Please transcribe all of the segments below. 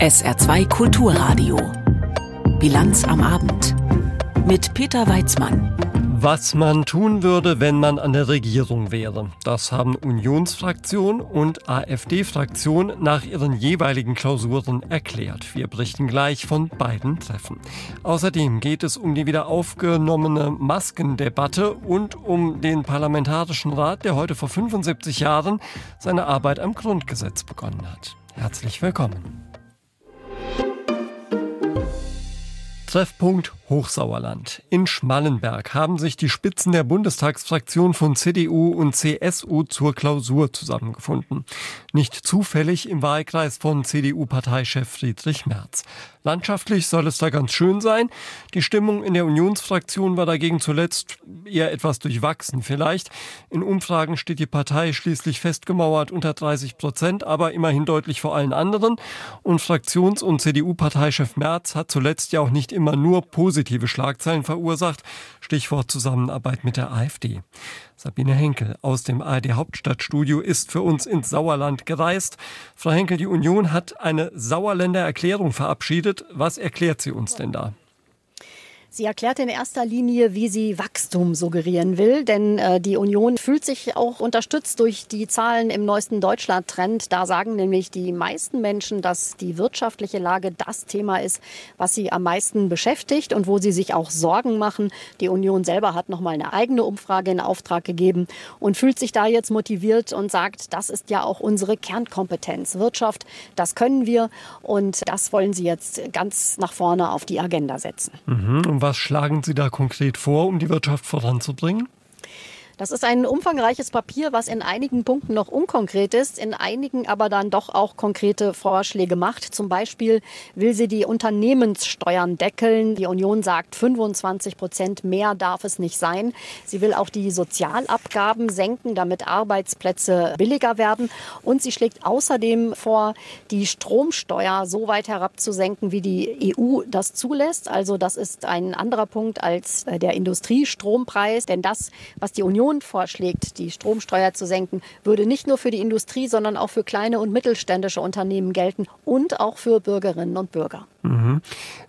SR2 Kulturradio. Bilanz am Abend. Mit Peter Weizmann. Was man tun würde, wenn man an der Regierung wäre. Das haben Unionsfraktion und AfD-Fraktion nach ihren jeweiligen Klausuren erklärt. Wir berichten gleich von beiden Treffen. Außerdem geht es um die wieder aufgenommene Maskendebatte und um den Parlamentarischen Rat, der heute vor 75 Jahren seine Arbeit am Grundgesetz begonnen hat. Herzlich willkommen. Treffpunkt Hochsauerland. In Schmallenberg haben sich die Spitzen der Bundestagsfraktion von CDU und CSU zur Klausur zusammengefunden. Nicht zufällig im Wahlkreis von CDU-Parteichef Friedrich Merz. Landschaftlich soll es da ganz schön sein. Die Stimmung in der Unionsfraktion war dagegen zuletzt eher etwas durchwachsen vielleicht. In Umfragen steht die Partei schließlich festgemauert unter 30 Prozent, aber immerhin deutlich vor allen anderen. Und Fraktions- und CDU-Parteichef Merz hat zuletzt ja auch nicht immer nur positive Schlagzeilen verursacht. Stichwort Zusammenarbeit mit der AfD. Sabine Henkel aus dem ARD Hauptstadtstudio ist für uns ins Sauerland gereist. Frau Henkel, die Union hat eine Sauerländer Erklärung verabschiedet. Was erklärt sie uns denn da? Sie erklärt in erster Linie, wie sie Wachstum suggerieren will, denn äh, die Union fühlt sich auch unterstützt durch die Zahlen im neuesten Deutschland-Trend. Da sagen nämlich die meisten Menschen, dass die wirtschaftliche Lage das Thema ist, was sie am meisten beschäftigt und wo sie sich auch Sorgen machen. Die Union selber hat noch mal eine eigene Umfrage in Auftrag gegeben und fühlt sich da jetzt motiviert und sagt, das ist ja auch unsere Kernkompetenz. Wirtschaft, das können wir und das wollen sie jetzt ganz nach vorne auf die Agenda setzen. Mhm was schlagen Sie da konkret vor, um die Wirtschaft voranzubringen? Das ist ein umfangreiches Papier, was in einigen Punkten noch unkonkret ist, in einigen aber dann doch auch konkrete Vorschläge macht. Zum Beispiel will sie die Unternehmenssteuern deckeln. Die Union sagt, 25 Prozent mehr darf es nicht sein. Sie will auch die Sozialabgaben senken, damit Arbeitsplätze billiger werden. Und sie schlägt außerdem vor, die Stromsteuer so weit herabzusenken, wie die EU das zulässt. Also das ist ein anderer Punkt als der Industriestrompreis. Denn das, was die Union Union vorschlägt, die Stromsteuer zu senken, würde nicht nur für die Industrie, sondern auch für kleine und mittelständische Unternehmen gelten und auch für Bürgerinnen und Bürger. Mhm.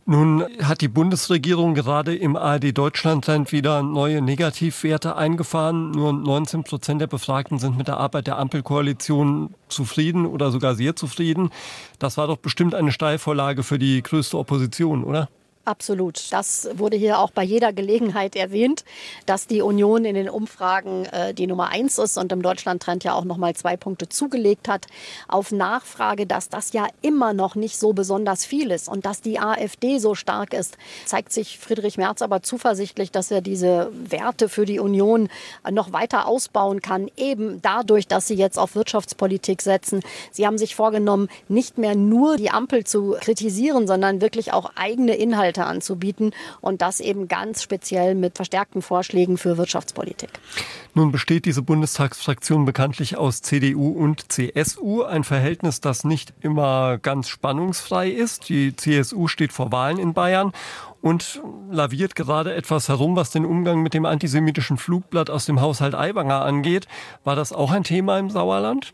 Nun hat die Bundesregierung gerade im ARD Deutschlandland wieder neue Negativwerte eingefahren. Nur 19 Prozent der Befragten sind mit der Arbeit der Ampelkoalition zufrieden oder sogar sehr zufrieden. Das war doch bestimmt eine Steilvorlage für die größte Opposition, oder? Absolut. Das wurde hier auch bei jeder Gelegenheit erwähnt, dass die Union in den Umfragen äh, die Nummer eins ist und im Deutschland-Trend ja auch noch mal zwei Punkte zugelegt hat. Auf Nachfrage, dass das ja immer noch nicht so besonders viel ist und dass die AfD so stark ist, zeigt sich Friedrich Merz aber zuversichtlich, dass er diese Werte für die Union noch weiter ausbauen kann, eben dadurch, dass sie jetzt auf Wirtschaftspolitik setzen. Sie haben sich vorgenommen, nicht mehr nur die Ampel zu kritisieren, sondern wirklich auch eigene Inhalte Inhalte anzubieten und das eben ganz speziell mit verstärkten Vorschlägen für Wirtschaftspolitik. Nun besteht diese Bundestagsfraktion bekanntlich aus CDU und CSU, ein Verhältnis, das nicht immer ganz spannungsfrei ist. Die CSU steht vor Wahlen in Bayern und laviert gerade etwas herum, was den Umgang mit dem antisemitischen Flugblatt aus dem Haushalt Aiwanger angeht. War das auch ein Thema im Sauerland?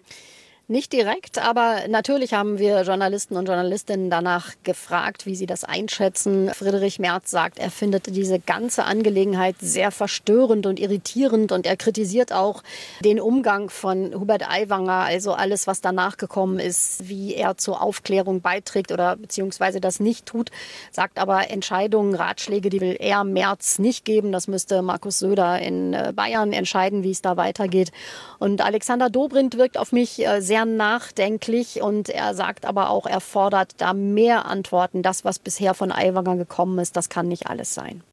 Nicht direkt, aber natürlich haben wir Journalisten und Journalistinnen danach gefragt, wie sie das einschätzen. Friedrich Merz sagt, er findet diese ganze Angelegenheit sehr verstörend und irritierend und er kritisiert auch den Umgang von Hubert Aiwanger, also alles, was danach gekommen ist, wie er zur Aufklärung beiträgt oder beziehungsweise das nicht tut, sagt aber Entscheidungen, Ratschläge, die will er Merz nicht geben. Das müsste Markus Söder in äh, Bayern entscheiden, wie es da weitergeht. Und Alexander Dobrindt wirkt auf mich äh, sehr sehr nachdenklich und er sagt aber auch, er fordert da mehr Antworten. Das, was bisher von Aiwanger gekommen ist, das kann nicht alles sein.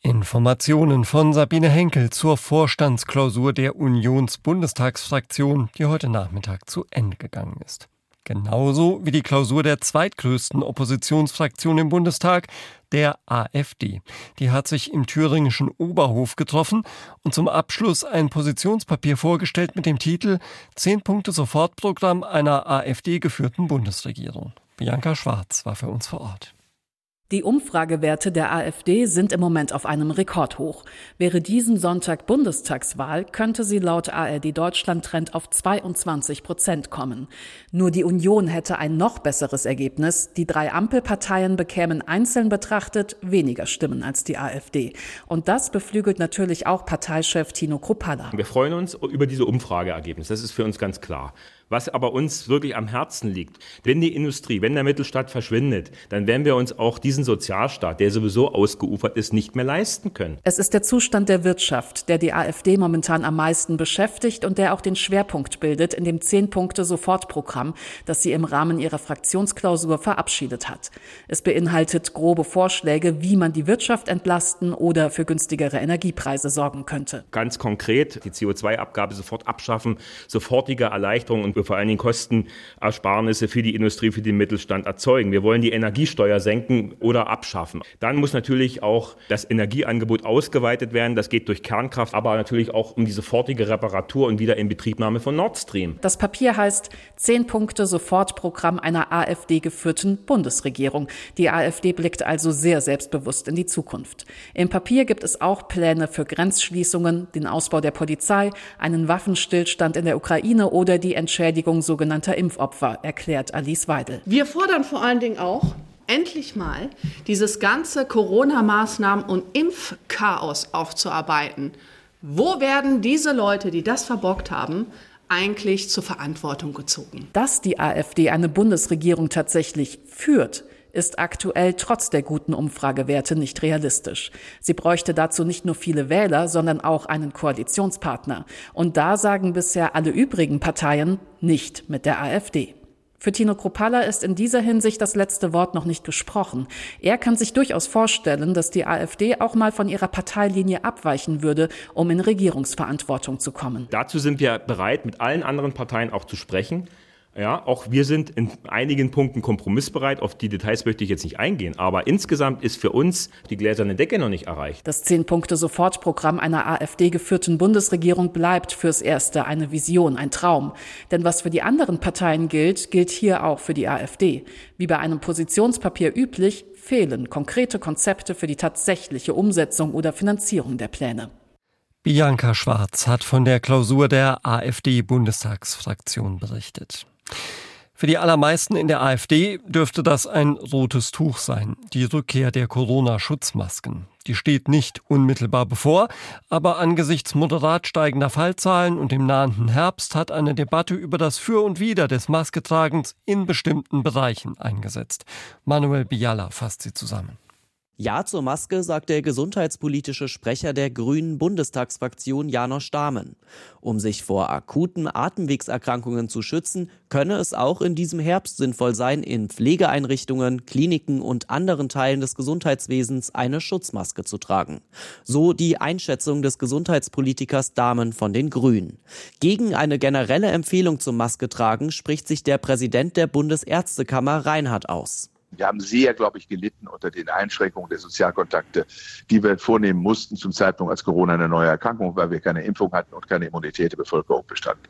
Informationen von Sabine Henkel zur Vorstandsklausur der Unionsbundestagsfraktion, die heute Nachmittag zu Ende gegangen ist. Genauso wie die Klausur der zweitgrößten Oppositionsfraktion im Bundestag, der AfD. Die hat sich im thüringischen Oberhof getroffen und zum Abschluss ein Positionspapier vorgestellt mit dem Titel Zehn Punkte Sofortprogramm einer AfD geführten Bundesregierung. Bianca Schwarz war für uns vor Ort. Die Umfragewerte der AfD sind im Moment auf einem Rekordhoch. Wäre diesen Sonntag Bundestagswahl, könnte sie laut ARD Deutschland Trend auf 22 Prozent kommen. Nur die Union hätte ein noch besseres Ergebnis. Die drei Ampelparteien bekämen einzeln betrachtet weniger Stimmen als die AfD. Und das beflügelt natürlich auch Parteichef Tino Kruppalla. Wir freuen uns über diese Umfrageergebnisse. Das ist für uns ganz klar. Was aber uns wirklich am Herzen liegt, wenn die Industrie, wenn der Mittelstaat verschwindet, dann werden wir uns auch diesen Sozialstaat, der sowieso ausgeufert ist, nicht mehr leisten können. Es ist der Zustand der Wirtschaft, der die AfD momentan am meisten beschäftigt und der auch den Schwerpunkt bildet in dem Zehn-Punkte-Sofortprogramm, das sie im Rahmen ihrer Fraktionsklausur verabschiedet hat. Es beinhaltet grobe Vorschläge, wie man die Wirtschaft entlasten oder für günstigere Energiepreise sorgen könnte. Ganz konkret die CO2-Abgabe sofort abschaffen, sofortige Erleichterung und vor allen Dingen Kostenersparnisse für die Industrie, für den Mittelstand erzeugen. Wir wollen die Energiesteuer senken oder abschaffen. Dann muss natürlich auch das Energieangebot ausgeweitet werden. Das geht durch Kernkraft, aber natürlich auch um die sofortige Reparatur und Wiederinbetriebnahme von Nord Stream. Das Papier heißt Zehn Punkte Sofortprogramm einer AfD-geführten Bundesregierung. Die AfD blickt also sehr selbstbewusst in die Zukunft. Im Papier gibt es auch Pläne für Grenzschließungen, den Ausbau der Polizei, einen Waffenstillstand in der Ukraine oder die Entschädigung Entschädigung sogenannter Impfopfer, erklärt Alice Weidel. Wir fordern vor allen Dingen auch, endlich mal dieses ganze Corona-Maßnahmen- und Impfchaos aufzuarbeiten. Wo werden diese Leute, die das verbockt haben, eigentlich zur Verantwortung gezogen? Dass die AfD eine Bundesregierung tatsächlich führt, ist aktuell trotz der guten Umfragewerte nicht realistisch. Sie bräuchte dazu nicht nur viele Wähler, sondern auch einen Koalitionspartner. Und da sagen bisher alle übrigen Parteien nicht mit der AfD. Für Tino Kropala ist in dieser Hinsicht das letzte Wort noch nicht gesprochen. Er kann sich durchaus vorstellen, dass die AfD auch mal von ihrer Parteilinie abweichen würde, um in Regierungsverantwortung zu kommen. Dazu sind wir bereit, mit allen anderen Parteien auch zu sprechen. Ja, auch wir sind in einigen Punkten kompromissbereit. Auf die Details möchte ich jetzt nicht eingehen. Aber insgesamt ist für uns die gläserne Decke noch nicht erreicht. Das Zehn-Punkte-Sofortprogramm einer AfD-geführten Bundesregierung bleibt fürs Erste eine Vision, ein Traum. Denn was für die anderen Parteien gilt, gilt hier auch für die AfD. Wie bei einem Positionspapier üblich, fehlen konkrete Konzepte für die tatsächliche Umsetzung oder Finanzierung der Pläne. Bianca Schwarz hat von der Klausur der AfD-Bundestagsfraktion berichtet. Für die allermeisten in der AfD dürfte das ein rotes Tuch sein, die Rückkehr der Corona-Schutzmasken. Die steht nicht unmittelbar bevor, aber angesichts moderat steigender Fallzahlen und dem nahenden Herbst hat eine Debatte über das Für und Wider des Masketragens in bestimmten Bereichen eingesetzt. Manuel Biala fasst sie zusammen. Ja zur Maske, sagt der gesundheitspolitische Sprecher der Grünen Bundestagsfraktion Janosch Dahmen. Um sich vor akuten Atemwegserkrankungen zu schützen, könne es auch in diesem Herbst sinnvoll sein, in Pflegeeinrichtungen, Kliniken und anderen Teilen des Gesundheitswesens eine Schutzmaske zu tragen. So die Einschätzung des Gesundheitspolitikers Dahmen von den Grünen. Gegen eine generelle Empfehlung zum Maske tragen spricht sich der Präsident der Bundesärztekammer Reinhard aus. Wir haben sehr, glaube ich, gelitten unter den Einschränkungen der Sozialkontakte, die wir vornehmen mussten zum Zeitpunkt, als Corona eine neue Erkrankung, weil wir keine Impfung hatten und keine Immunität der Bevölkerung bestand.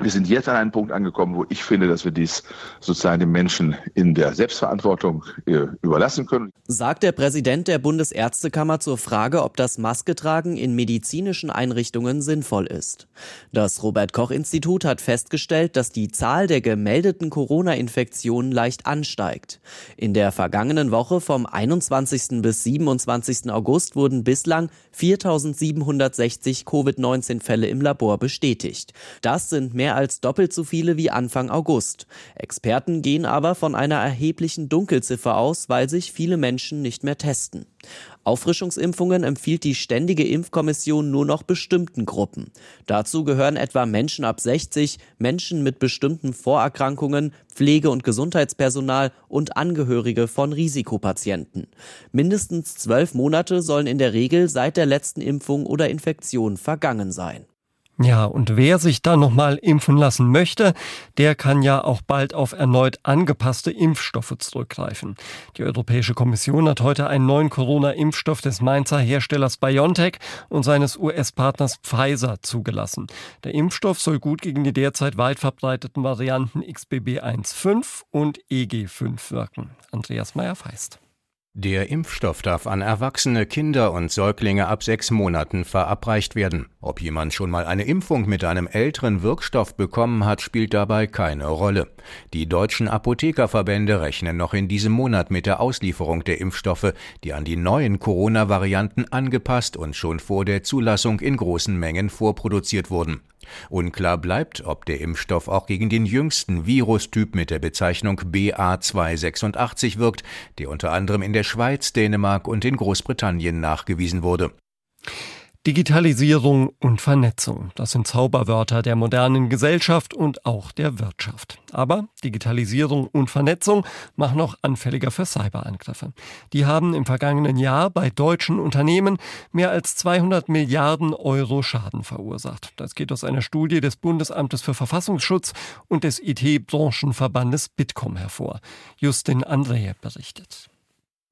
Wir sind jetzt an einem Punkt angekommen, wo ich finde, dass wir dies sozusagen den Menschen in der Selbstverantwortung äh, überlassen können. Sagt der Präsident der Bundesärztekammer zur Frage, ob das Masketragen in medizinischen Einrichtungen sinnvoll ist. Das Robert Koch Institut hat festgestellt, dass die Zahl der gemeldeten Corona-Infektionen leicht ansteigt. In der vergangenen Woche vom 21. bis 27. August wurden bislang 4760 Covid-19-Fälle im Labor bestätigt. Das sind mehr mehr als doppelt so viele wie Anfang August. Experten gehen aber von einer erheblichen Dunkelziffer aus, weil sich viele Menschen nicht mehr testen. Auffrischungsimpfungen empfiehlt die Ständige Impfkommission nur noch bestimmten Gruppen. Dazu gehören etwa Menschen ab 60, Menschen mit bestimmten Vorerkrankungen, Pflege- und Gesundheitspersonal und Angehörige von Risikopatienten. Mindestens zwölf Monate sollen in der Regel seit der letzten Impfung oder Infektion vergangen sein. Ja, und wer sich da nochmal impfen lassen möchte, der kann ja auch bald auf erneut angepasste Impfstoffe zurückgreifen. Die Europäische Kommission hat heute einen neuen Corona-Impfstoff des Mainzer Herstellers BioNTech und seines US-Partners Pfizer zugelassen. Der Impfstoff soll gut gegen die derzeit weit verbreiteten Varianten XBB 1.5 und EG5 wirken. Andreas Meyer-Feist. Der Impfstoff darf an Erwachsene, Kinder und Säuglinge ab sechs Monaten verabreicht werden. Ob jemand schon mal eine Impfung mit einem älteren Wirkstoff bekommen hat, spielt dabei keine Rolle. Die deutschen Apothekerverbände rechnen noch in diesem Monat mit der Auslieferung der Impfstoffe, die an die neuen Corona-Varianten angepasst und schon vor der Zulassung in großen Mengen vorproduziert wurden. Unklar bleibt, ob der Impfstoff auch gegen den jüngsten Virustyp mit der Bezeichnung BA286 wirkt, der unter anderem in der Schweiz, Dänemark und in Großbritannien nachgewiesen wurde. Digitalisierung und Vernetzung, das sind Zauberwörter der modernen Gesellschaft und auch der Wirtschaft. Aber Digitalisierung und Vernetzung machen auch anfälliger für Cyberangriffe. Die haben im vergangenen Jahr bei deutschen Unternehmen mehr als 200 Milliarden Euro Schaden verursacht. Das geht aus einer Studie des Bundesamtes für Verfassungsschutz und des IT-Branchenverbandes Bitkom hervor. Justin Andreje berichtet.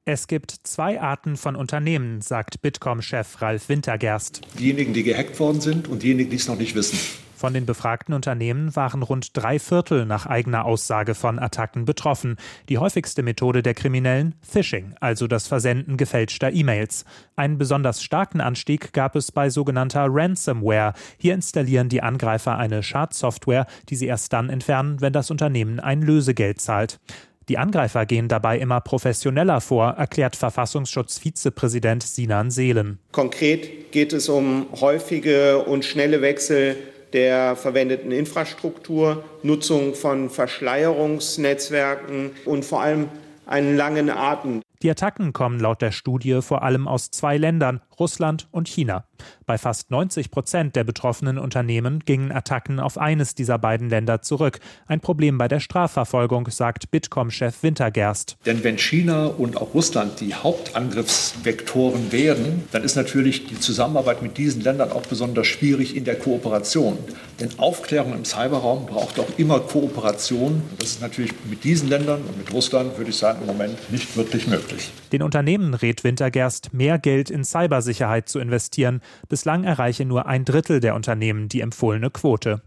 Es gibt zwei Arten von Unternehmen, sagt Bitkom-Chef Ralf Wintergerst. Diejenigen, die gehackt worden sind und diejenigen, die es noch nicht wissen. Von den befragten Unternehmen waren rund drei Viertel nach eigener Aussage von Attacken betroffen. Die häufigste Methode der Kriminellen Phishing, also das Versenden gefälschter E-Mails. Einen besonders starken Anstieg gab es bei sogenannter Ransomware. Hier installieren die Angreifer eine Schadsoftware, die sie erst dann entfernen, wenn das Unternehmen ein Lösegeld zahlt. Die Angreifer gehen dabei immer professioneller vor, erklärt Verfassungsschutzvizepräsident Sinan Seelen. Konkret geht es um häufige und schnelle Wechsel der verwendeten Infrastruktur, Nutzung von Verschleierungsnetzwerken und vor allem einen langen Atem. Die Attacken kommen laut der Studie vor allem aus zwei Ländern, Russland und China. Bei fast 90 Prozent der betroffenen Unternehmen gingen Attacken auf eines dieser beiden Länder zurück. Ein Problem bei der Strafverfolgung, sagt Bitkom-Chef Wintergerst. Denn wenn China und auch Russland die Hauptangriffsvektoren wären, dann ist natürlich die Zusammenarbeit mit diesen Ländern auch besonders schwierig in der Kooperation. Denn Aufklärung im Cyberraum braucht auch immer Kooperation. Das ist natürlich mit diesen Ländern und mit Russland, würde ich sagen, im Moment nicht wirklich möglich. Den Unternehmen rät Wintergerst, mehr Geld in Cybersicherheit zu investieren. Bislang erreiche nur ein Drittel der Unternehmen die empfohlene Quote.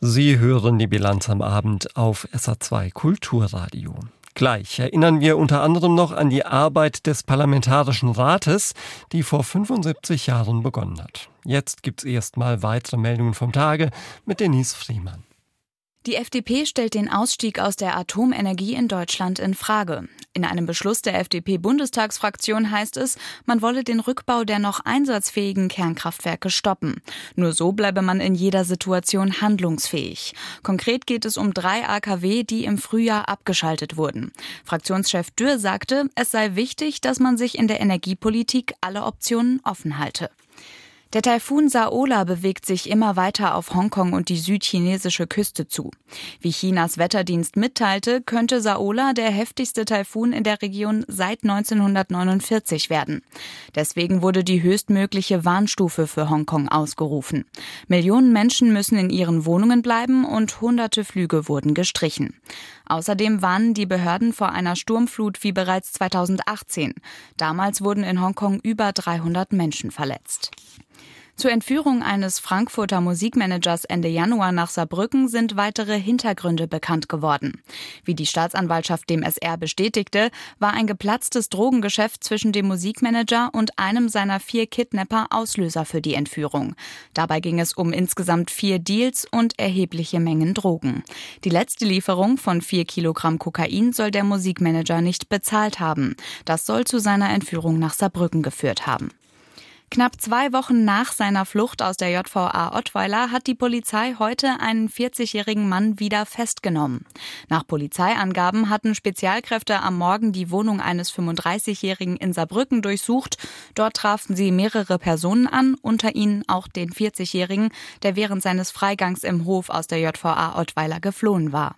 Sie hören die Bilanz am Abend auf SA2 Kulturradio. Gleich erinnern wir unter anderem noch an die Arbeit des Parlamentarischen Rates, die vor 75 Jahren begonnen hat. Jetzt gibt's erstmal weitere Meldungen vom Tage mit Denise Friemann. Die FDP stellt den Ausstieg aus der Atomenergie in Deutschland in Frage. In einem Beschluss der FDP-Bundestagsfraktion heißt es, man wolle den Rückbau der noch einsatzfähigen Kernkraftwerke stoppen. Nur so bleibe man in jeder Situation handlungsfähig. Konkret geht es um drei AKW, die im Frühjahr abgeschaltet wurden. Fraktionschef Dürr sagte, es sei wichtig, dass man sich in der Energiepolitik alle Optionen offen halte. Der Taifun Saola bewegt sich immer weiter auf Hongkong und die südchinesische Küste zu. Wie Chinas Wetterdienst mitteilte, könnte Saola der heftigste Taifun in der Region seit 1949 werden. Deswegen wurde die höchstmögliche Warnstufe für Hongkong ausgerufen. Millionen Menschen müssen in ihren Wohnungen bleiben und hunderte Flüge wurden gestrichen. Außerdem warnen die Behörden vor einer Sturmflut wie bereits 2018. Damals wurden in Hongkong über 300 Menschen verletzt. Zur Entführung eines Frankfurter Musikmanagers Ende Januar nach Saarbrücken sind weitere Hintergründe bekannt geworden. Wie die Staatsanwaltschaft dem SR bestätigte, war ein geplatztes Drogengeschäft zwischen dem Musikmanager und einem seiner vier Kidnapper Auslöser für die Entführung. Dabei ging es um insgesamt vier Deals und erhebliche Mengen Drogen. Die letzte Lieferung von vier Kilogramm Kokain soll der Musikmanager nicht bezahlt haben. Das soll zu seiner Entführung nach Saarbrücken geführt haben. Knapp zwei Wochen nach seiner Flucht aus der JVA Ottweiler hat die Polizei heute einen 40-jährigen Mann wieder festgenommen. Nach Polizeiangaben hatten Spezialkräfte am Morgen die Wohnung eines 35-jährigen in Saarbrücken durchsucht. Dort trafen sie mehrere Personen an, unter ihnen auch den 40-jährigen, der während seines Freigangs im Hof aus der JVA Ottweiler geflohen war.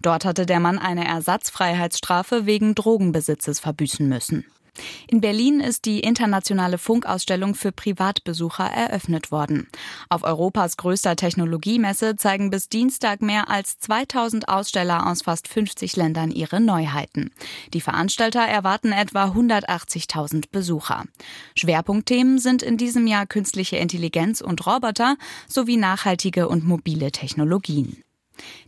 Dort hatte der Mann eine Ersatzfreiheitsstrafe wegen Drogenbesitzes verbüßen müssen. In Berlin ist die internationale Funkausstellung für Privatbesucher eröffnet worden. Auf Europas größter Technologiemesse zeigen bis Dienstag mehr als 2000 Aussteller aus fast 50 Ländern ihre Neuheiten. Die Veranstalter erwarten etwa 180.000 Besucher. Schwerpunktthemen sind in diesem Jahr künstliche Intelligenz und Roboter sowie nachhaltige und mobile Technologien.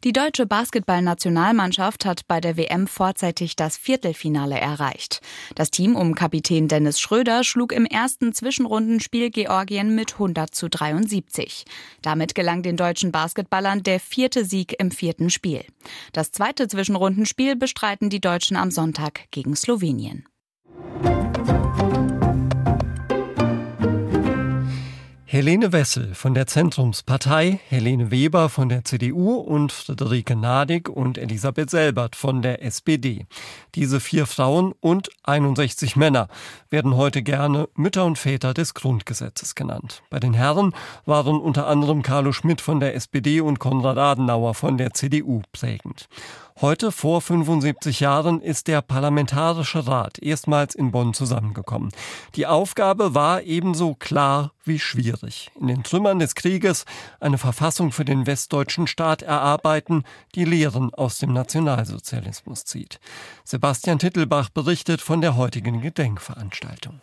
Die deutsche Basketballnationalmannschaft hat bei der WM vorzeitig das Viertelfinale erreicht. Das Team um Kapitän Dennis Schröder schlug im ersten Zwischenrundenspiel Georgien mit 100 zu 73. Damit gelang den deutschen Basketballern der vierte Sieg im vierten Spiel. Das zweite Zwischenrundenspiel bestreiten die Deutschen am Sonntag gegen Slowenien. Helene Wessel von der Zentrumspartei, Helene Weber von der CDU und Friederike Nadig und Elisabeth Selbert von der SPD. Diese vier Frauen und 61 Männer werden heute gerne Mütter und Väter des Grundgesetzes genannt. Bei den Herren waren unter anderem Carlo Schmidt von der SPD und Konrad Adenauer von der CDU prägend. Heute vor 75 Jahren ist der Parlamentarische Rat erstmals in Bonn zusammengekommen. Die Aufgabe war ebenso klar wie schwierig. In den Trümmern des Krieges eine Verfassung für den westdeutschen Staat erarbeiten, die Lehren aus dem Nationalsozialismus zieht. Sebastian Tittelbach berichtet von der heutigen Gedenkveranstaltung.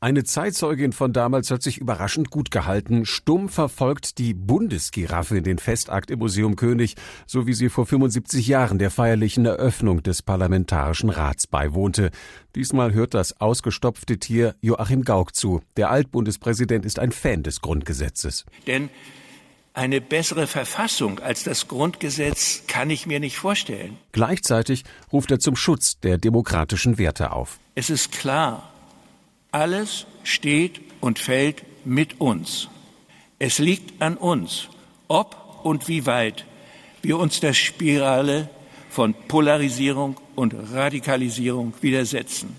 Eine Zeitzeugin von damals hat sich überraschend gut gehalten. Stumm verfolgt die Bundesgiraffe den Festakt im Museum König, so wie sie vor 75 Jahren der feierlichen Eröffnung des Parlamentarischen Rats beiwohnte. Diesmal hört das ausgestopfte Tier Joachim Gauck zu. Der Altbundespräsident ist ein Fan des Grundgesetzes. Denn eine bessere Verfassung als das Grundgesetz kann ich mir nicht vorstellen. Gleichzeitig ruft er zum Schutz der demokratischen Werte auf. Es ist klar, alles steht und fällt mit uns. Es liegt an uns, ob und wie weit wir uns der Spirale von Polarisierung und Radikalisierung widersetzen.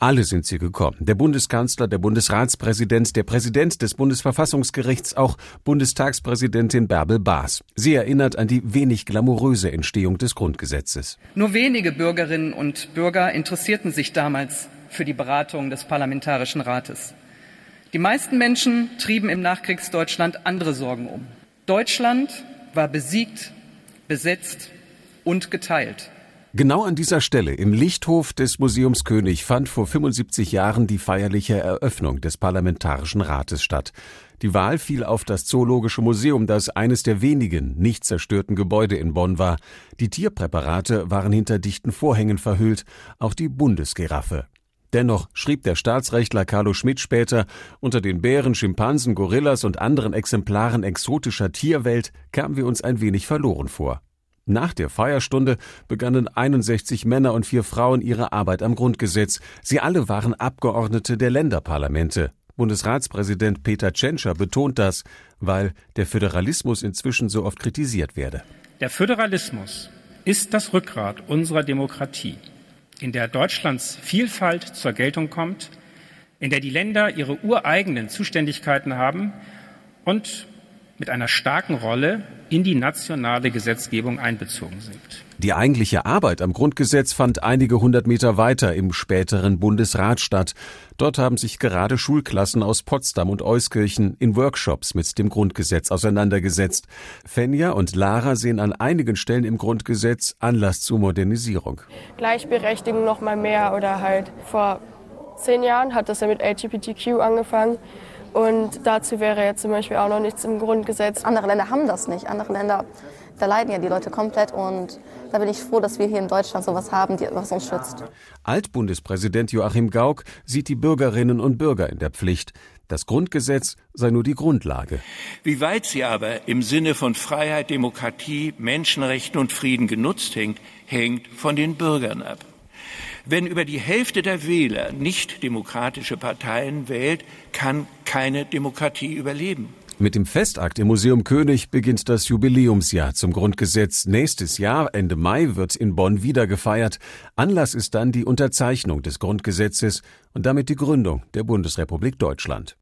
Alle sind sie gekommen. Der Bundeskanzler, der Bundesratspräsident, der Präsident des Bundesverfassungsgerichts, auch Bundestagspräsidentin Bärbel Baas. Sie erinnert an die wenig glamouröse Entstehung des Grundgesetzes. Nur wenige Bürgerinnen und Bürger interessierten sich damals für die Beratung des Parlamentarischen Rates. Die meisten Menschen trieben im Nachkriegsdeutschland andere Sorgen um. Deutschland war besiegt, besetzt und geteilt. Genau an dieser Stelle im Lichthof des Museums König fand vor 75 Jahren die feierliche Eröffnung des Parlamentarischen Rates statt. Die Wahl fiel auf das Zoologische Museum, das eines der wenigen nicht zerstörten Gebäude in Bonn war. Die Tierpräparate waren hinter dichten Vorhängen verhüllt, auch die Bundesgiraffe. Dennoch schrieb der Staatsrechtler Carlo Schmidt später, unter den Bären, Schimpansen, Gorillas und anderen Exemplaren exotischer Tierwelt kamen wir uns ein wenig verloren vor. Nach der Feierstunde begannen 61 Männer und vier Frauen ihre Arbeit am Grundgesetz. Sie alle waren Abgeordnete der Länderparlamente. Bundesratspräsident Peter Tschentscher betont das, weil der Föderalismus inzwischen so oft kritisiert werde. Der Föderalismus ist das Rückgrat unserer Demokratie in der Deutschlands Vielfalt zur Geltung kommt, in der die Länder ihre ureigenen Zuständigkeiten haben und mit einer starken Rolle in die nationale Gesetzgebung einbezogen sind. Die eigentliche Arbeit am Grundgesetz fand einige hundert Meter weiter im späteren Bundesrat statt. Dort haben sich gerade Schulklassen aus Potsdam und Euskirchen in Workshops mit dem Grundgesetz auseinandergesetzt. Fenja und Lara sehen an einigen Stellen im Grundgesetz Anlass zur Modernisierung. Gleichberechtigung noch mal mehr oder halt vor zehn Jahren hat das ja mit LGBTQ angefangen. Und dazu wäre jetzt zum Beispiel auch noch nichts im Grundgesetz. Andere Länder haben das nicht. Andere Länder, da leiden ja die Leute komplett. Und da bin ich froh, dass wir hier in Deutschland sowas haben, was uns schützt. Altbundespräsident Joachim Gauck sieht die Bürgerinnen und Bürger in der Pflicht. Das Grundgesetz sei nur die Grundlage. Wie weit sie aber im Sinne von Freiheit, Demokratie, Menschenrechten und Frieden genutzt hängt, hängt von den Bürgern ab. Wenn über die Hälfte der Wähler nicht demokratische Parteien wählt, kann keine Demokratie überleben. Mit dem Festakt im Museum König beginnt das Jubiläumsjahr zum Grundgesetz. Nächstes Jahr, Ende Mai, wird in Bonn wieder gefeiert. Anlass ist dann die Unterzeichnung des Grundgesetzes und damit die Gründung der Bundesrepublik Deutschland.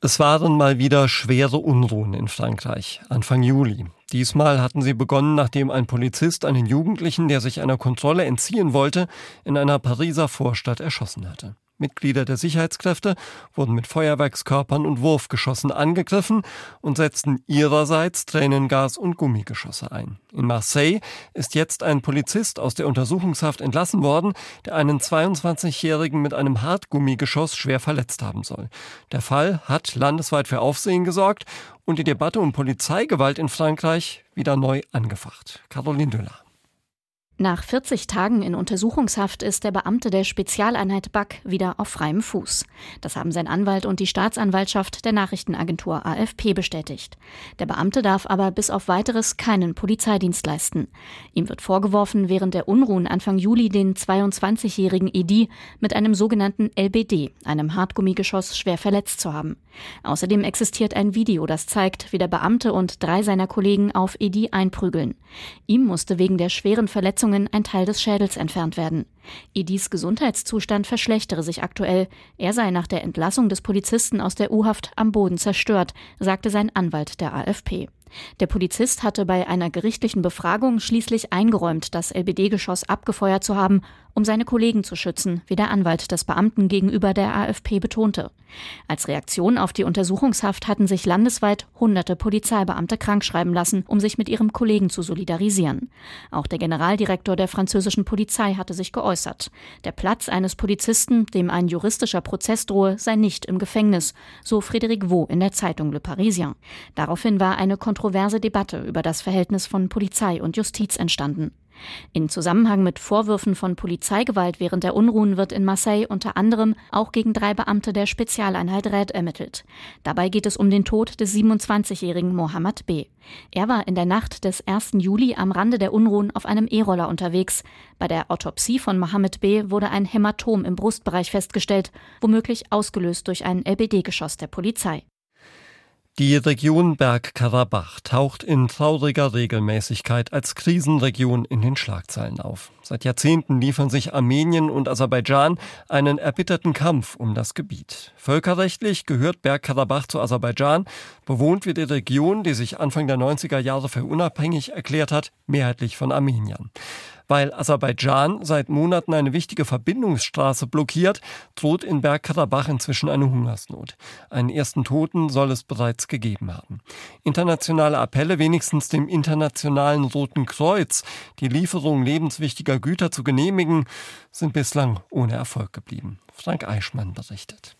Es waren mal wieder schwere Unruhen in Frankreich, Anfang Juli. Diesmal hatten sie begonnen, nachdem ein Polizist einen Jugendlichen, der sich einer Kontrolle entziehen wollte, in einer Pariser Vorstadt erschossen hatte. Mitglieder der Sicherheitskräfte wurden mit Feuerwerkskörpern und Wurfgeschossen angegriffen und setzten ihrerseits Tränengas und Gummigeschosse ein. In Marseille ist jetzt ein Polizist aus der Untersuchungshaft entlassen worden, der einen 22-Jährigen mit einem Hartgummigeschoss schwer verletzt haben soll. Der Fall hat landesweit für Aufsehen gesorgt und die Debatte um Polizeigewalt in Frankreich wieder neu angefacht. Caroline Döller. Nach 40 Tagen in Untersuchungshaft ist der Beamte der Spezialeinheit BAK wieder auf freiem Fuß. Das haben sein Anwalt und die Staatsanwaltschaft der Nachrichtenagentur AFP bestätigt. Der Beamte darf aber bis auf weiteres keinen Polizeidienst leisten. Ihm wird vorgeworfen, während der Unruhen Anfang Juli den 22-jährigen Edi mit einem sogenannten LBD, einem Hartgummigeschoss, schwer verletzt zu haben. Außerdem existiert ein Video, das zeigt, wie der Beamte und drei seiner Kollegen auf Edi einprügeln. Ihm musste wegen der schweren Verletzungen ein Teil des Schädels entfernt werden. Edis Gesundheitszustand verschlechtere sich aktuell. Er sei nach der Entlassung des Polizisten aus der U-Haft am Boden zerstört, sagte sein Anwalt der AFP. Der Polizist hatte bei einer gerichtlichen Befragung schließlich eingeräumt, das LBD-Geschoss abgefeuert zu haben, um seine Kollegen zu schützen, wie der Anwalt des Beamten gegenüber der AFP betonte. Als Reaktion auf die Untersuchungshaft hatten sich landesweit hunderte Polizeibeamte krankschreiben lassen, um sich mit ihrem Kollegen zu solidarisieren. Auch der Generaldirektor der französischen Polizei hatte sich geäußert. Der Platz eines Polizisten, dem ein juristischer Prozess drohe, sei nicht im Gefängnis, so Frédéric Vaux in der Zeitung Le Parisien. Daraufhin war eine kontroverse Debatte über das Verhältnis von Polizei und Justiz entstanden. In Zusammenhang mit Vorwürfen von Polizeigewalt während der Unruhen wird in Marseille unter anderem auch gegen drei Beamte der Spezialeinheit Red ermittelt. Dabei geht es um den Tod des 27-jährigen Mohammed B. Er war in der Nacht des 1. Juli am Rande der Unruhen auf einem E-Roller unterwegs. Bei der Autopsie von Mohammed B. wurde ein Hämatom im Brustbereich festgestellt, womöglich ausgelöst durch ein LBD-Geschoss der Polizei. Die Region Bergkarabach taucht in trauriger Regelmäßigkeit als Krisenregion in den Schlagzeilen auf. Seit Jahrzehnten liefern sich Armenien und Aserbaidschan einen erbitterten Kampf um das Gebiet. Völkerrechtlich gehört Bergkarabach zu Aserbaidschan. Bewohnt wird die Region, die sich Anfang der 90er Jahre für unabhängig erklärt hat, mehrheitlich von Armeniern. Weil Aserbaidschan seit Monaten eine wichtige Verbindungsstraße blockiert, droht in Bergkarabach inzwischen eine Hungersnot. Einen ersten Toten soll es bereits gegeben haben. Internationale Appelle, wenigstens dem Internationalen Roten Kreuz, die Lieferung lebenswichtiger Güter zu genehmigen, sind bislang ohne Erfolg geblieben. Frank Eichmann berichtet.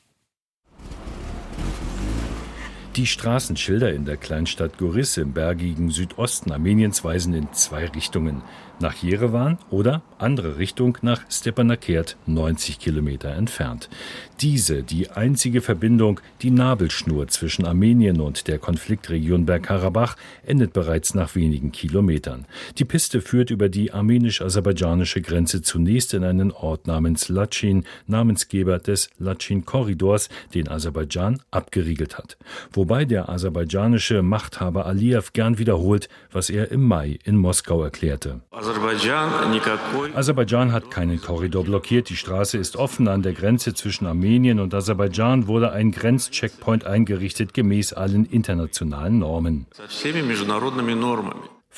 Die Straßenschilder in der Kleinstadt Goris im bergigen Südosten Armeniens weisen in zwei Richtungen nach Jerewan oder andere Richtung nach Stepanakert, 90 Kilometer entfernt. Diese, die einzige Verbindung, die Nabelschnur zwischen Armenien und der Konfliktregion Bergkarabach, endet bereits nach wenigen Kilometern. Die Piste führt über die armenisch-aserbaidschanische Grenze zunächst in einen Ort namens Lachin, Namensgeber des Lachin-Korridors, den Aserbaidschan abgeriegelt hat. Wobei der aserbaidschanische Machthaber Aliyev gern wiederholt, was er im Mai in Moskau erklärte. Aserbaidschan hat keinen Korridor blockiert. Die Straße ist offen. An der Grenze zwischen Armenien und Aserbaidschan wurde ein Grenzcheckpoint eingerichtet gemäß allen internationalen Normen.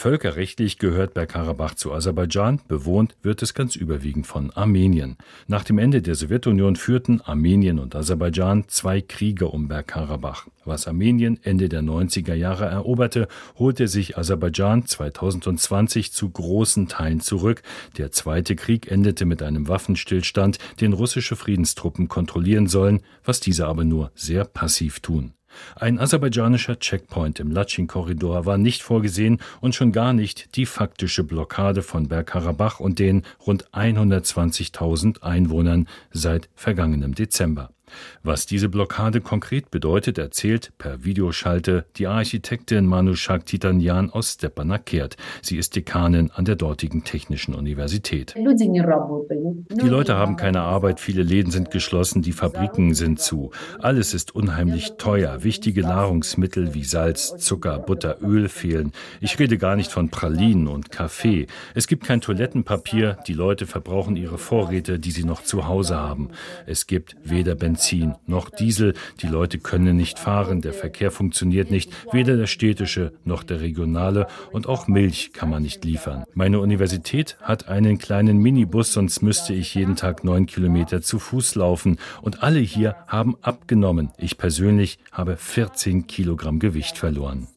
Völkerrechtlich gehört Bergkarabach zu Aserbaidschan, bewohnt wird es ganz überwiegend von Armenien. Nach dem Ende der Sowjetunion führten Armenien und Aserbaidschan zwei Kriege um Bergkarabach. Was Armenien Ende der 90er Jahre eroberte, holte sich Aserbaidschan 2020 zu großen Teilen zurück. Der Zweite Krieg endete mit einem Waffenstillstand, den russische Friedenstruppen kontrollieren sollen, was diese aber nur sehr passiv tun. Ein aserbaidschanischer Checkpoint im Latschin-Korridor war nicht vorgesehen und schon gar nicht die faktische Blockade von Bergkarabach und den rund 120.000 Einwohnern seit vergangenem Dezember. Was diese Blockade konkret bedeutet, erzählt per Videoschalte die Architektin Manushak Titanyan aus Stepanakert. Sie ist Dekanin an der dortigen Technischen Universität. Die Leute haben keine Arbeit, viele Läden sind geschlossen, die Fabriken sind zu. Alles ist unheimlich teuer. Wichtige Nahrungsmittel wie Salz, Zucker, Butter, Öl fehlen. Ich rede gar nicht von Pralinen und Kaffee. Es gibt kein Toilettenpapier. Die Leute verbrauchen ihre Vorräte, die sie noch zu Hause haben. Es gibt weder Benzin Benzin noch Diesel. Die Leute können nicht fahren, der Verkehr funktioniert nicht, weder der städtische noch der regionale und auch Milch kann man nicht liefern. Meine Universität hat einen kleinen Minibus, sonst müsste ich jeden Tag neun Kilometer zu Fuß laufen und alle hier haben abgenommen. Ich persönlich habe 14 Kilogramm Gewicht verloren.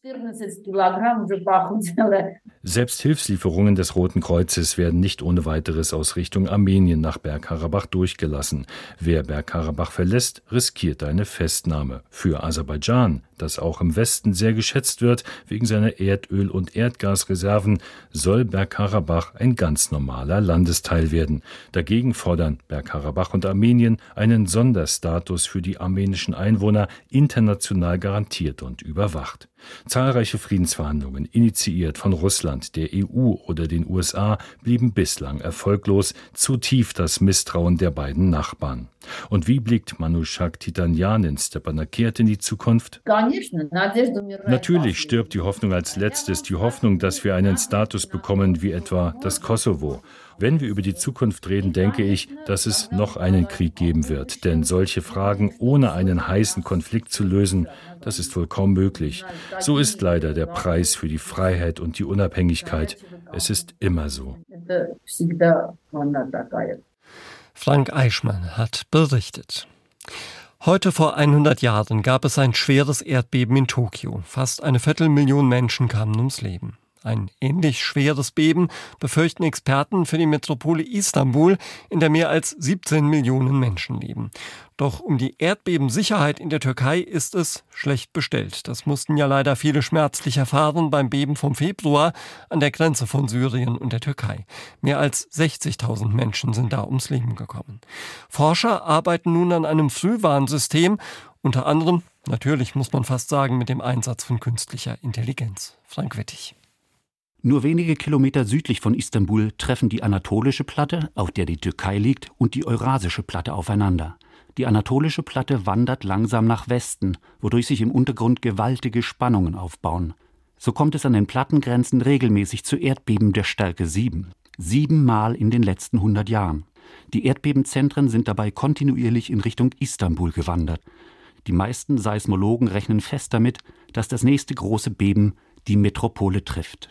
Selbst Hilfslieferungen des Roten Kreuzes werden nicht ohne weiteres aus Richtung Armenien nach Bergkarabach durchgelassen. Wer Bergkarabach verlässt, riskiert eine Festnahme. Für Aserbaidschan, das auch im Westen sehr geschätzt wird wegen seiner Erdöl- und Erdgasreserven, soll Bergkarabach ein ganz normaler Landesteil werden. Dagegen fordern Bergkarabach und Armenien einen Sonderstatus für die armenischen Einwohner international garantiert und überwacht. Zahlreiche Friedensverhandlungen, initiiert von Russland, der EU oder den USA, blieben bislang erfolglos, zu tief das Misstrauen der beiden Nachbarn. Und wie blickt Manushak Titanyan in Stepanakert in die Zukunft? Natürlich stirbt die Hoffnung als letztes, die Hoffnung, dass wir einen Status bekommen wie etwa das Kosovo. Wenn wir über die Zukunft reden, denke ich, dass es noch einen Krieg geben wird. Denn solche Fragen ohne einen heißen Konflikt zu lösen, das ist wohl kaum möglich. So ist leider der Preis für die Freiheit und die Unabhängigkeit. Es ist immer so. Frank Eichmann hat berichtet. Heute vor 100 Jahren gab es ein schweres Erdbeben in Tokio. Fast eine Viertelmillion Menschen kamen ums Leben. Ein ähnlich schweres Beben befürchten Experten für die Metropole Istanbul, in der mehr als 17 Millionen Menschen leben. Doch um die Erdbebensicherheit in der Türkei ist es schlecht bestellt. Das mussten ja leider viele schmerzlich erfahren beim Beben vom Februar an der Grenze von Syrien und der Türkei. Mehr als 60.000 Menschen sind da ums Leben gekommen. Forscher arbeiten nun an einem Frühwarnsystem, unter anderem, natürlich muss man fast sagen, mit dem Einsatz von künstlicher Intelligenz. Frank Wettig. Nur wenige Kilometer südlich von Istanbul treffen die anatolische Platte, auf der die Türkei liegt, und die eurasische Platte aufeinander. Die anatolische Platte wandert langsam nach Westen, wodurch sich im Untergrund gewaltige Spannungen aufbauen. So kommt es an den Plattengrenzen regelmäßig zu Erdbeben der Stärke 7. Siebenmal in den letzten 100 Jahren. Die Erdbebenzentren sind dabei kontinuierlich in Richtung Istanbul gewandert. Die meisten Seismologen rechnen fest damit, dass das nächste große Beben die Metropole trifft.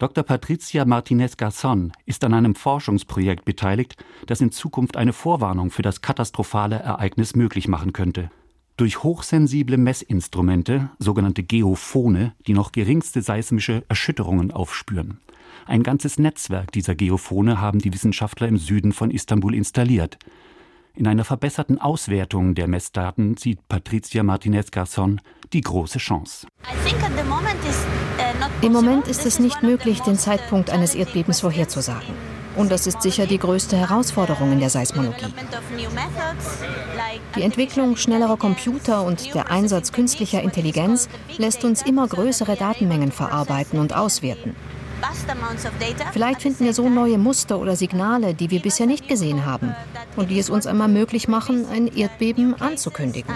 Dr. Patricia Martinez Garzon ist an einem Forschungsprojekt beteiligt, das in Zukunft eine Vorwarnung für das katastrophale Ereignis möglich machen könnte. Durch hochsensible Messinstrumente, sogenannte Geophone, die noch geringste seismische Erschütterungen aufspüren. Ein ganzes Netzwerk dieser Geophone haben die Wissenschaftler im Süden von Istanbul installiert. In einer verbesserten Auswertung der Messdaten sieht Patricia Martinez Garzon die große Chance. Im Moment ist es nicht möglich, den Zeitpunkt eines Erdbebens vorherzusagen. Und das ist sicher die größte Herausforderung in der Seismologie. Die Entwicklung schnellerer Computer und der Einsatz künstlicher Intelligenz lässt uns immer größere Datenmengen verarbeiten und auswerten. Vielleicht finden wir so neue Muster oder Signale, die wir bisher nicht gesehen haben und die es uns einmal möglich machen, ein Erdbeben anzukündigen.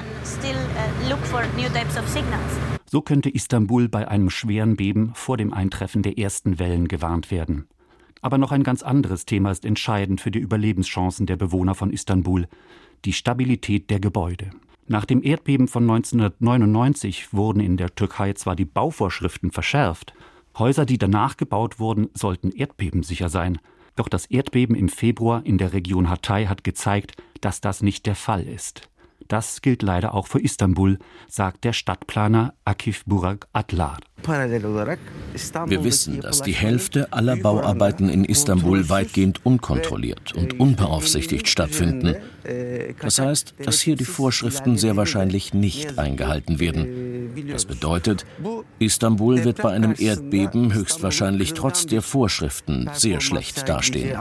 So könnte Istanbul bei einem schweren Beben vor dem Eintreffen der ersten Wellen gewarnt werden. Aber noch ein ganz anderes Thema ist entscheidend für die Überlebenschancen der Bewohner von Istanbul, die Stabilität der Gebäude. Nach dem Erdbeben von 1999 wurden in der Türkei zwar die Bauvorschriften verschärft, Häuser, die danach gebaut wurden, sollten erdbebensicher sein. Doch das Erdbeben im Februar in der Region Hatay hat gezeigt, dass das nicht der Fall ist. Das gilt leider auch für Istanbul, sagt der Stadtplaner Akif Burak Atlar. Wir wissen, dass die Hälfte aller Bauarbeiten in Istanbul weitgehend unkontrolliert und unbeaufsichtigt stattfinden. Das heißt, dass hier die Vorschriften sehr wahrscheinlich nicht eingehalten werden. Das bedeutet, Istanbul wird bei einem Erdbeben höchstwahrscheinlich trotz der Vorschriften sehr schlecht dastehen.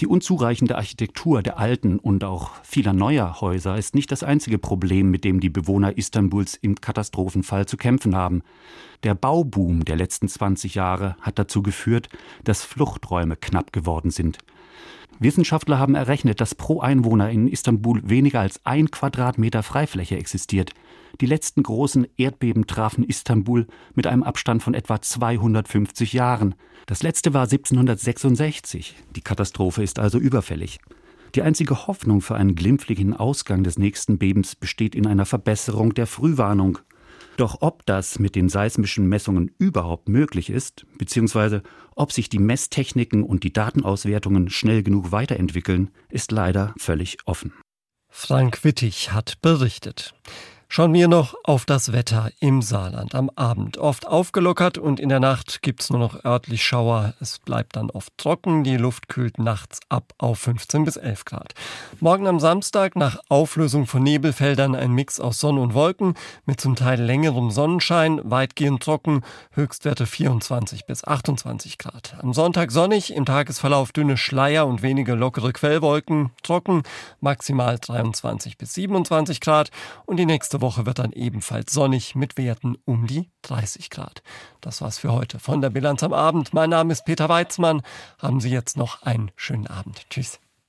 Die unzureichende Architektur der alten und auch vieler neuer Häuser ist nicht das einzige Problem, mit dem die Bewohner Istanbuls im Katastrophenfall zu kämpfen haben. Der Bauboom der letzten 20 Jahre hat dazu geführt, dass Fluchträume knapp geworden sind. Wissenschaftler haben errechnet, dass pro Einwohner in Istanbul weniger als ein Quadratmeter Freifläche existiert. Die letzten großen Erdbeben trafen Istanbul mit einem Abstand von etwa 250 Jahren. Das letzte war 1766. Die Katastrophe ist also überfällig. Die einzige Hoffnung für einen glimpflichen Ausgang des nächsten Bebens besteht in einer Verbesserung der Frühwarnung. Doch ob das mit den seismischen Messungen überhaupt möglich ist, beziehungsweise ob sich die Messtechniken und die Datenauswertungen schnell genug weiterentwickeln, ist leider völlig offen. Frank Wittig hat berichtet. Schauen wir noch auf das Wetter im Saarland am Abend. Oft aufgelockert und in der Nacht gibt's nur noch örtlich Schauer. Es bleibt dann oft trocken. Die Luft kühlt nachts ab auf 15 bis 11 Grad. Morgen am Samstag nach Auflösung von Nebelfeldern ein Mix aus Sonne und Wolken mit zum Teil längerem Sonnenschein, weitgehend trocken, Höchstwerte 24 bis 28 Grad. Am Sonntag sonnig, im Tagesverlauf dünne Schleier und wenige lockere Quellwolken, trocken, maximal 23 bis 27 Grad und die nächste Woche wird dann ebenfalls sonnig mit Werten um die 30 Grad. Das war's für heute von der Bilanz am Abend. Mein Name ist Peter Weizmann. Haben Sie jetzt noch einen schönen Abend. Tschüss.